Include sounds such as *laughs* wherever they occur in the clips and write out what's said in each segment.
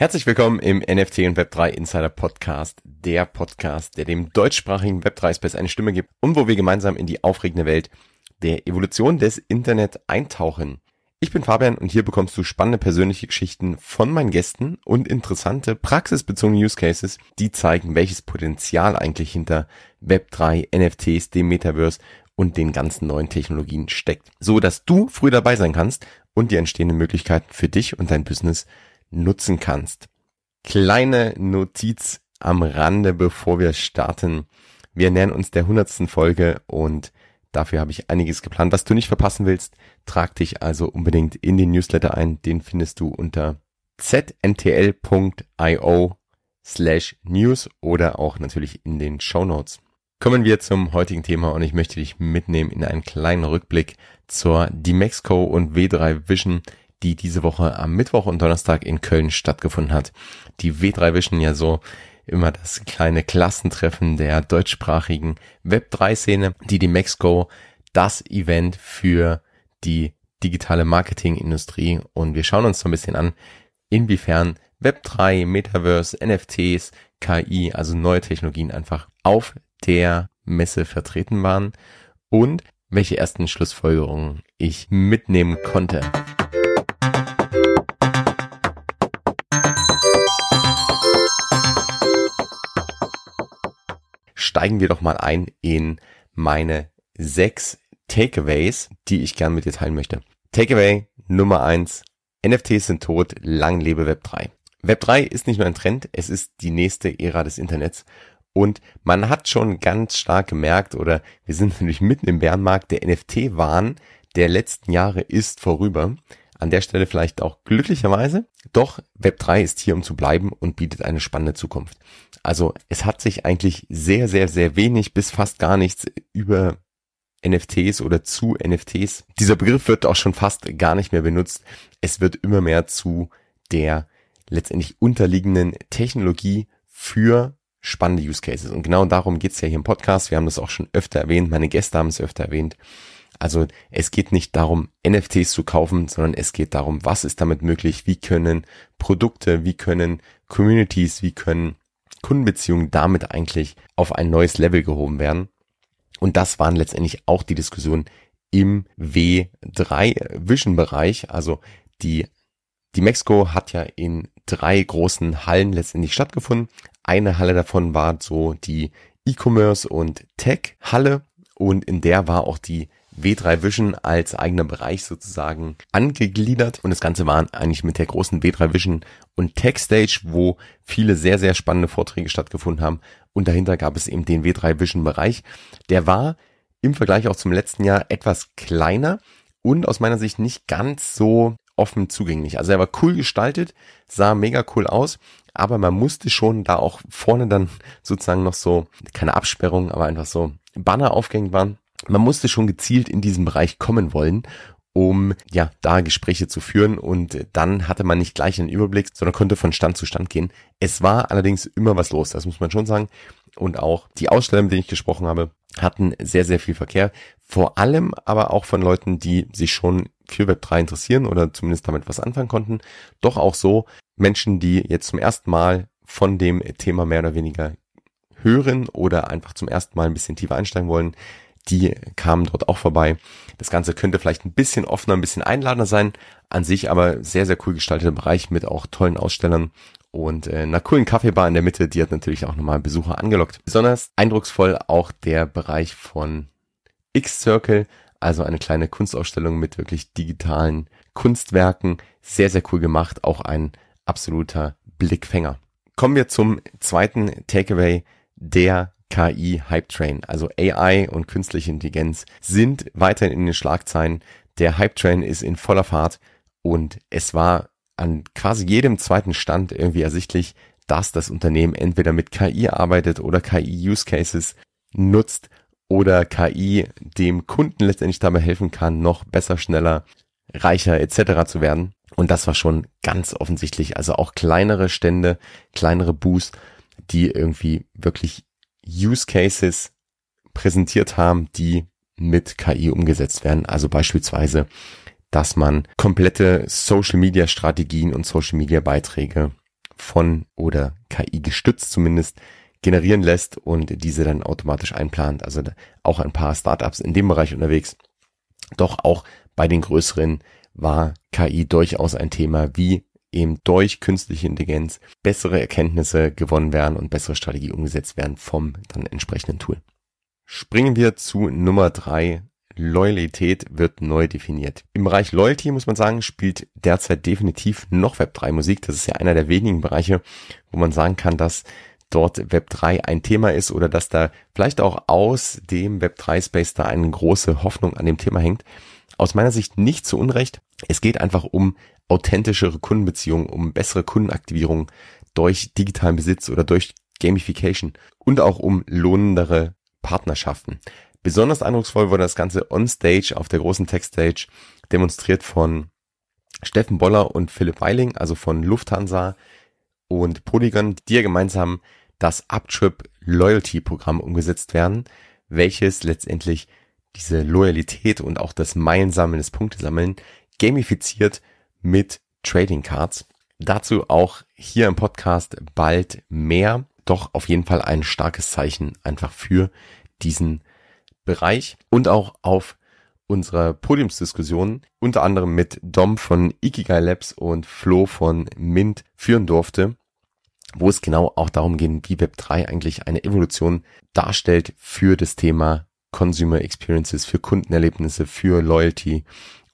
Herzlich willkommen im NFT und Web3 Insider Podcast, der Podcast, der dem deutschsprachigen Web3 Space eine Stimme gibt und wo wir gemeinsam in die aufregende Welt der Evolution des Internet eintauchen. Ich bin Fabian und hier bekommst du spannende persönliche Geschichten von meinen Gästen und interessante praxisbezogene Use Cases, die zeigen, welches Potenzial eigentlich hinter Web3, NFTs, dem Metaverse und den ganzen neuen Technologien steckt, so dass du früh dabei sein kannst und die entstehenden Möglichkeiten für dich und dein Business nutzen kannst. Kleine Notiz am Rande, bevor wir starten. Wir nähern uns der hundertsten Folge und dafür habe ich einiges geplant, was du nicht verpassen willst. Trag dich also unbedingt in den Newsletter ein. Den findest du unter zntl.io slash news oder auch natürlich in den Show Notes. Kommen wir zum heutigen Thema und ich möchte dich mitnehmen in einen kleinen Rückblick zur Dimexco und W3 Vision die diese Woche am Mittwoch und Donnerstag in Köln stattgefunden hat. Die W3 Vision ja so immer das kleine Klassentreffen der deutschsprachigen Web3-Szene, die die Mexco das Event für die digitale Marketingindustrie und wir schauen uns so ein bisschen an, inwiefern Web3, Metaverse, NFTs, KI, also neue Technologien einfach auf der Messe vertreten waren und welche ersten Schlussfolgerungen ich mitnehmen konnte. Steigen wir doch mal ein in meine sechs Takeaways, die ich gern mit dir teilen möchte. Takeaway Nummer eins: NFTs sind tot, lang lebe Web 3. Web 3 ist nicht nur ein Trend, es ist die nächste Ära des Internets. Und man hat schon ganz stark gemerkt, oder wir sind *laughs* natürlich mitten im Bärenmarkt, der NFT-Wahn der letzten Jahre ist vorüber. An der Stelle vielleicht auch glücklicherweise. Doch Web3 ist hier, um zu bleiben und bietet eine spannende Zukunft. Also es hat sich eigentlich sehr, sehr, sehr wenig bis fast gar nichts über NFTs oder zu NFTs. Dieser Begriff wird auch schon fast gar nicht mehr benutzt. Es wird immer mehr zu der letztendlich unterliegenden Technologie für spannende Use Cases. Und genau darum geht's ja hier im Podcast. Wir haben das auch schon öfter erwähnt. Meine Gäste haben es öfter erwähnt. Also es geht nicht darum, NFTs zu kaufen, sondern es geht darum, was ist damit möglich, wie können Produkte, wie können Communities, wie können Kundenbeziehungen damit eigentlich auf ein neues Level gehoben werden. Und das waren letztendlich auch die Diskussionen im W3 Vision Bereich. Also die, die Mexico hat ja in drei großen Hallen letztendlich stattgefunden. Eine Halle davon war so die E-Commerce und Tech Halle und in der war auch die W3 Vision als eigener Bereich sozusagen angegliedert und das Ganze war eigentlich mit der großen W3 Vision und Tech Stage, wo viele sehr, sehr spannende Vorträge stattgefunden haben und dahinter gab es eben den W3 Vision Bereich. Der war im Vergleich auch zum letzten Jahr etwas kleiner und aus meiner Sicht nicht ganz so offen zugänglich. Also er war cool gestaltet, sah mega cool aus, aber man musste schon da auch vorne dann sozusagen noch so, keine Absperrung, aber einfach so Banner aufgehängt waren man musste schon gezielt in diesen Bereich kommen wollen, um ja da Gespräche zu führen und dann hatte man nicht gleich einen Überblick, sondern konnte von Stand zu Stand gehen. Es war allerdings immer was los, das muss man schon sagen. Und auch die Aussteller, mit denen ich gesprochen habe, hatten sehr, sehr viel Verkehr. Vor allem aber auch von Leuten, die sich schon für Web3 interessieren oder zumindest damit was anfangen konnten. Doch auch so Menschen, die jetzt zum ersten Mal von dem Thema mehr oder weniger hören oder einfach zum ersten Mal ein bisschen tiefer einsteigen wollen die kamen dort auch vorbei. Das Ganze könnte vielleicht ein bisschen offener, ein bisschen einladender sein, an sich aber sehr, sehr cool gestalteter Bereich mit auch tollen Ausstellern und äh, einer coolen Kaffeebar in der Mitte, die hat natürlich auch nochmal Besucher angelockt. Besonders eindrucksvoll auch der Bereich von X-Circle, also eine kleine Kunstausstellung mit wirklich digitalen Kunstwerken. Sehr, sehr cool gemacht, auch ein absoluter Blickfänger. Kommen wir zum zweiten Takeaway, der KI Hype Train, also AI und künstliche Intelligenz sind weiterhin in den Schlagzeilen. Der Hype Train ist in voller Fahrt und es war an quasi jedem zweiten Stand irgendwie ersichtlich, dass das Unternehmen entweder mit KI arbeitet oder KI Use Cases nutzt oder KI dem Kunden letztendlich dabei helfen kann, noch besser, schneller, reicher etc. zu werden. Und das war schon ganz offensichtlich. Also auch kleinere Stände, kleinere Boosts, die irgendwie wirklich Use Cases präsentiert haben, die mit KI umgesetzt werden. Also beispielsweise, dass man komplette Social Media Strategien und Social Media Beiträge von oder KI gestützt zumindest generieren lässt und diese dann automatisch einplant. Also auch ein paar Startups in dem Bereich unterwegs. Doch auch bei den größeren war KI durchaus ein Thema, wie eben durch künstliche Intelligenz bessere Erkenntnisse gewonnen werden und bessere Strategie umgesetzt werden vom dann entsprechenden Tool. Springen wir zu Nummer drei. Loyalität wird neu definiert. Im Bereich Loyalty muss man sagen, spielt derzeit definitiv noch Web3 Musik. Das ist ja einer der wenigen Bereiche, wo man sagen kann, dass dort Web3 ein Thema ist oder dass da vielleicht auch aus dem Web3 Space da eine große Hoffnung an dem Thema hängt. Aus meiner Sicht nicht zu Unrecht. Es geht einfach um authentischere Kundenbeziehungen, um bessere Kundenaktivierung durch digitalen Besitz oder durch Gamification und auch um lohnendere Partnerschaften. Besonders eindrucksvoll wurde das Ganze on Stage auf der großen Tech-Stage demonstriert von Steffen Boller und Philipp Weiling, also von Lufthansa und Polygon, die ja gemeinsam das Uptrip Loyalty Programm umgesetzt werden, welches letztendlich diese Loyalität und auch das Meilensammeln, das Punktesammeln gamifiziert mit Trading Cards. Dazu auch hier im Podcast bald mehr. Doch auf jeden Fall ein starkes Zeichen einfach für diesen Bereich und auch auf unserer Podiumsdiskussion unter anderem mit Dom von Ikigai Labs und Flo von Mint führen durfte, wo es genau auch darum geht, wie Web3 eigentlich eine Evolution darstellt für das Thema Consumer Experiences, für Kundenerlebnisse, für Loyalty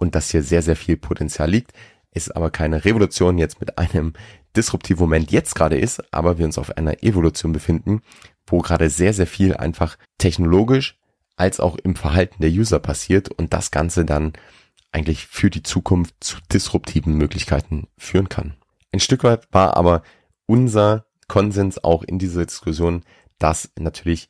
und dass hier sehr, sehr viel Potenzial liegt. Es aber keine Revolution jetzt mit einem disruptiven Moment jetzt gerade ist, aber wir uns auf einer Evolution befinden, wo gerade sehr, sehr viel einfach technologisch als auch im Verhalten der User passiert und das Ganze dann eigentlich für die Zukunft zu disruptiven Möglichkeiten führen kann. Ein Stück weit war aber unser Konsens auch in dieser Diskussion, dass natürlich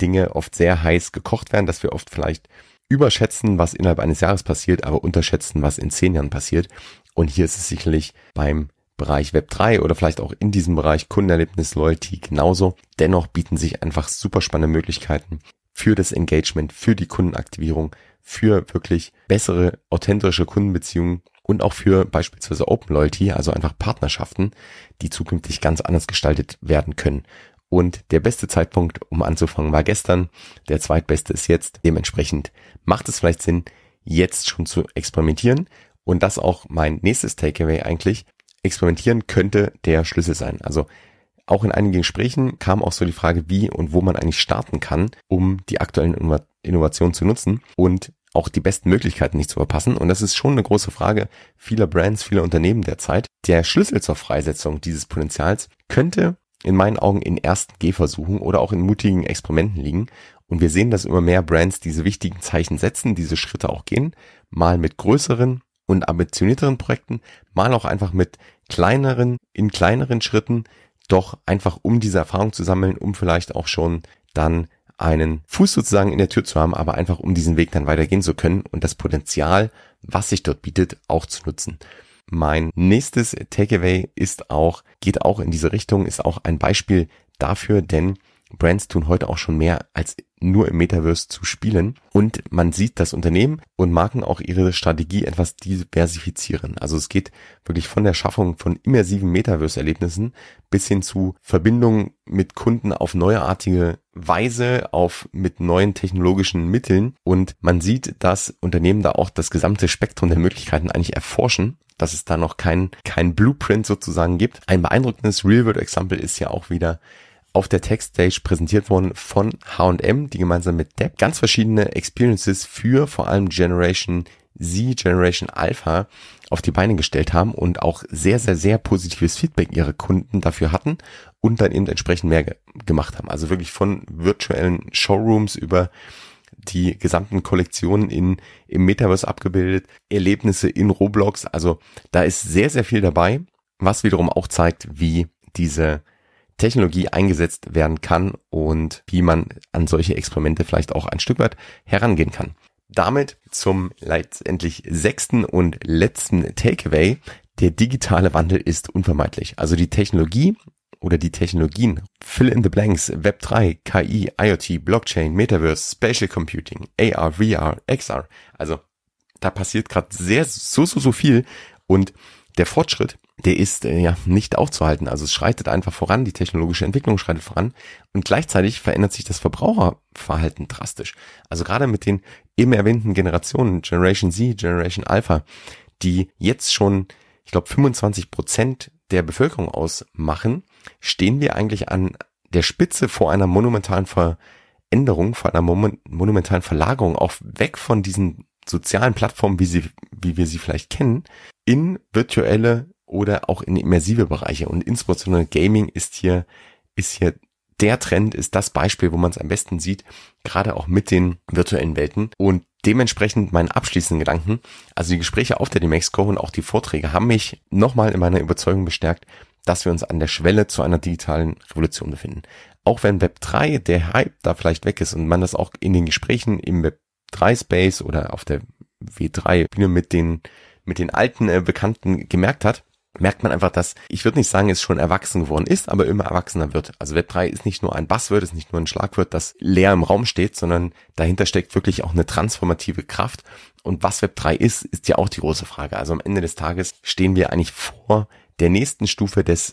Dinge oft sehr heiß gekocht werden, dass wir oft vielleicht überschätzen, was innerhalb eines Jahres passiert, aber unterschätzen, was in zehn Jahren passiert. Und hier ist es sicherlich beim Bereich Web 3 oder vielleicht auch in diesem Bereich Kundenerlebnis Loyalty genauso. Dennoch bieten sich einfach super spannende Möglichkeiten für das Engagement, für die Kundenaktivierung, für wirklich bessere, authentische Kundenbeziehungen und auch für beispielsweise Open Loyalty, also einfach Partnerschaften, die zukünftig ganz anders gestaltet werden können. Und der beste Zeitpunkt, um anzufangen, war gestern. Der zweitbeste ist jetzt. Dementsprechend macht es vielleicht Sinn, jetzt schon zu experimentieren. Und das auch mein nächstes Takeaway eigentlich. Experimentieren könnte der Schlüssel sein. Also auch in einigen Gesprächen kam auch so die Frage, wie und wo man eigentlich starten kann, um die aktuellen Innovationen zu nutzen und auch die besten Möglichkeiten nicht zu verpassen. Und das ist schon eine große Frage vieler Brands, vieler Unternehmen derzeit. Der Schlüssel zur Freisetzung dieses Potenzials könnte in meinen Augen in ersten Gehversuchen oder auch in mutigen Experimenten liegen. Und wir sehen, dass immer mehr Brands diese wichtigen Zeichen setzen, diese Schritte auch gehen, mal mit größeren und ambitionierteren Projekten, mal auch einfach mit kleineren, in kleineren Schritten, doch einfach um diese Erfahrung zu sammeln, um vielleicht auch schon dann einen Fuß sozusagen in der Tür zu haben, aber einfach um diesen Weg dann weitergehen zu können und das Potenzial, was sich dort bietet, auch zu nutzen. Mein nächstes Takeaway ist auch, geht auch in diese Richtung, ist auch ein Beispiel dafür, denn Brands tun heute auch schon mehr als nur im Metaverse zu spielen und man sieht das Unternehmen und Marken auch ihre Strategie etwas diversifizieren. Also es geht wirklich von der Schaffung von immersiven Metaverse-Erlebnissen bis hin zu Verbindungen mit Kunden auf neuartige Weise, auf mit neuen technologischen Mitteln und man sieht, dass Unternehmen da auch das gesamte Spektrum der Möglichkeiten eigentlich erforschen dass es da noch kein, kein Blueprint sozusagen gibt. Ein beeindruckendes Real-World-Example ist ja auch wieder auf der Tech-Stage präsentiert worden von H&M, die gemeinsam mit Depp ganz verschiedene Experiences für vor allem Generation Z, Generation Alpha auf die Beine gestellt haben und auch sehr, sehr, sehr positives Feedback ihrer Kunden dafür hatten und dann eben entsprechend mehr ge gemacht haben. Also wirklich von virtuellen Showrooms über die gesamten Kollektionen in, im Metaverse abgebildet, Erlebnisse in Roblox. Also da ist sehr, sehr viel dabei, was wiederum auch zeigt, wie diese Technologie eingesetzt werden kann und wie man an solche Experimente vielleicht auch ein Stück weit herangehen kann. Damit zum letztendlich sechsten und letzten Takeaway. Der digitale Wandel ist unvermeidlich. Also die Technologie oder die Technologien Fill in the Blanks, Web3, KI, IoT, Blockchain, Metaverse, Spatial Computing, AR, VR, XR. Also da passiert gerade sehr so so so viel und der Fortschritt, der ist äh, ja nicht aufzuhalten. Also es schreitet einfach voran, die technologische Entwicklung schreitet voran und gleichzeitig verändert sich das Verbraucherverhalten drastisch. Also gerade mit den eben erwähnten Generationen, Generation Z, Generation Alpha, die jetzt schon, ich glaube, 25 Prozent der Bevölkerung ausmachen, stehen wir eigentlich an der Spitze vor einer monumentalen Veränderung, vor einer monumentalen Verlagerung auch weg von diesen sozialen Plattformen, wie sie, wie wir sie vielleicht kennen, in virtuelle oder auch in immersive Bereiche. Und insbesondere Gaming ist hier, ist hier der Trend, ist das Beispiel, wo man es am besten sieht, gerade auch mit den virtuellen Welten. Und dementsprechend meinen abschließenden Gedanken, also die Gespräche auf der Demexco und auch die Vorträge haben mich nochmal in meiner Überzeugung bestärkt, dass wir uns an der Schwelle zu einer digitalen Revolution befinden. Auch wenn Web 3 der Hype da vielleicht weg ist und man das auch in den Gesprächen im Web 3 Space oder auf der W3 Bühne mit den, mit den alten äh, Bekannten gemerkt hat, merkt man einfach, dass, ich würde nicht sagen, es schon erwachsen geworden ist, aber immer erwachsener wird. Also Web 3 ist nicht nur ein Buzzword, ist nicht nur ein Schlagwort, das leer im Raum steht, sondern dahinter steckt wirklich auch eine transformative Kraft. Und was Web 3 ist, ist ja auch die große Frage. Also am Ende des Tages stehen wir eigentlich vor der nächsten Stufe des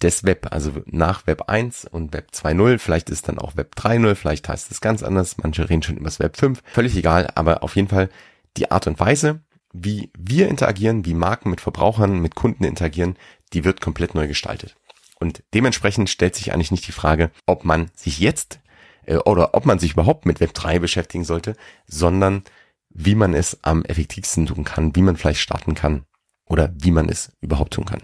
des Web, also nach Web 1 und Web 2.0, vielleicht ist dann auch Web 3.0, vielleicht heißt es ganz anders, manche reden schon über das Web 5, völlig egal, aber auf jeden Fall die Art und Weise, wie wir interagieren, wie Marken mit Verbrauchern, mit Kunden interagieren, die wird komplett neu gestaltet. Und dementsprechend stellt sich eigentlich nicht die Frage, ob man sich jetzt äh, oder ob man sich überhaupt mit Web 3 beschäftigen sollte, sondern wie man es am effektivsten tun kann, wie man vielleicht starten kann oder wie man es überhaupt tun kann.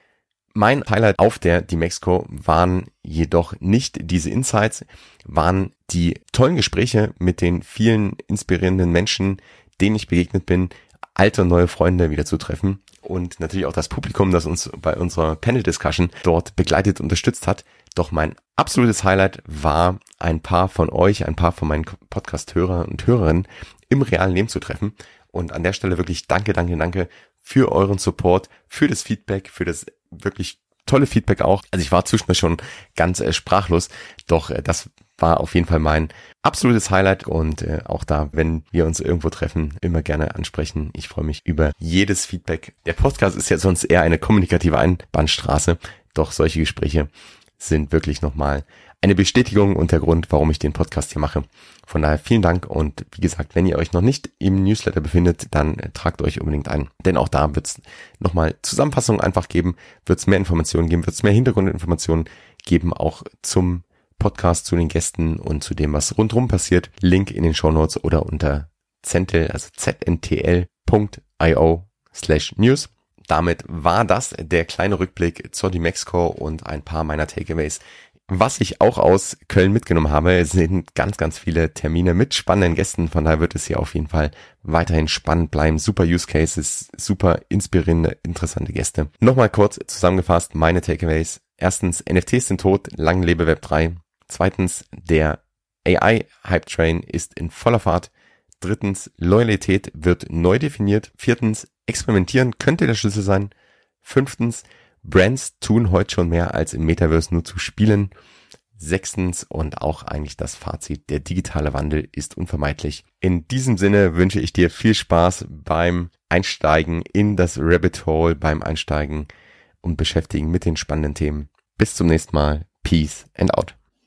Mein Highlight auf der D-Mexico waren jedoch nicht diese Insights, waren die tollen Gespräche mit den vielen inspirierenden Menschen, denen ich begegnet bin, alte und neue Freunde wieder zu treffen und natürlich auch das Publikum, das uns bei unserer Panel-Discussion dort begleitet und unterstützt hat. Doch mein absolutes Highlight war ein paar von euch, ein paar von meinen Podcast-Hörer und Hörerinnen im realen Leben zu treffen. Und an der Stelle wirklich danke, danke, danke für euren Support, für das Feedback, für das wirklich tolle Feedback auch. Also ich war zwischendurch schon ganz äh, sprachlos, doch äh, das war auf jeden Fall mein absolutes Highlight und äh, auch da, wenn wir uns irgendwo treffen, immer gerne ansprechen. Ich freue mich über jedes Feedback. Der Podcast ist ja sonst eher eine kommunikative Einbahnstraße, doch solche Gespräche sind wirklich nochmal eine Bestätigung und der Grund, warum ich den Podcast hier mache. Von daher vielen Dank und wie gesagt, wenn ihr euch noch nicht im Newsletter befindet, dann tragt euch unbedingt ein, denn auch da wird es nochmal Zusammenfassungen einfach geben, wird es mehr Informationen geben, wird es mehr Hintergrundinformationen geben, auch zum Podcast, zu den Gästen und zu dem, was rundherum passiert. Link in den Show oder unter zentel, also zntl.io slash news. Damit war das der kleine Rückblick zur Dimexco und ein paar meiner Takeaways was ich auch aus Köln mitgenommen habe, sind ganz, ganz viele Termine mit spannenden Gästen. Von daher wird es hier auf jeden Fall weiterhin spannend bleiben. Super Use Cases, super inspirierende, interessante Gäste. Nochmal kurz zusammengefasst meine Takeaways. Erstens, NFTs sind tot, lang lebe Web 3. Zweitens, der AI Hype Train ist in voller Fahrt. Drittens, Loyalität wird neu definiert. Viertens, experimentieren könnte der Schlüssel sein. Fünftens, Brands tun heute schon mehr als im Metaverse nur zu spielen. Sechstens und auch eigentlich das Fazit, der digitale Wandel ist unvermeidlich. In diesem Sinne wünsche ich dir viel Spaß beim Einsteigen in das Rabbit Hole, beim Einsteigen und Beschäftigen mit den spannenden Themen. Bis zum nächsten Mal. Peace and out.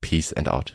Peace and out.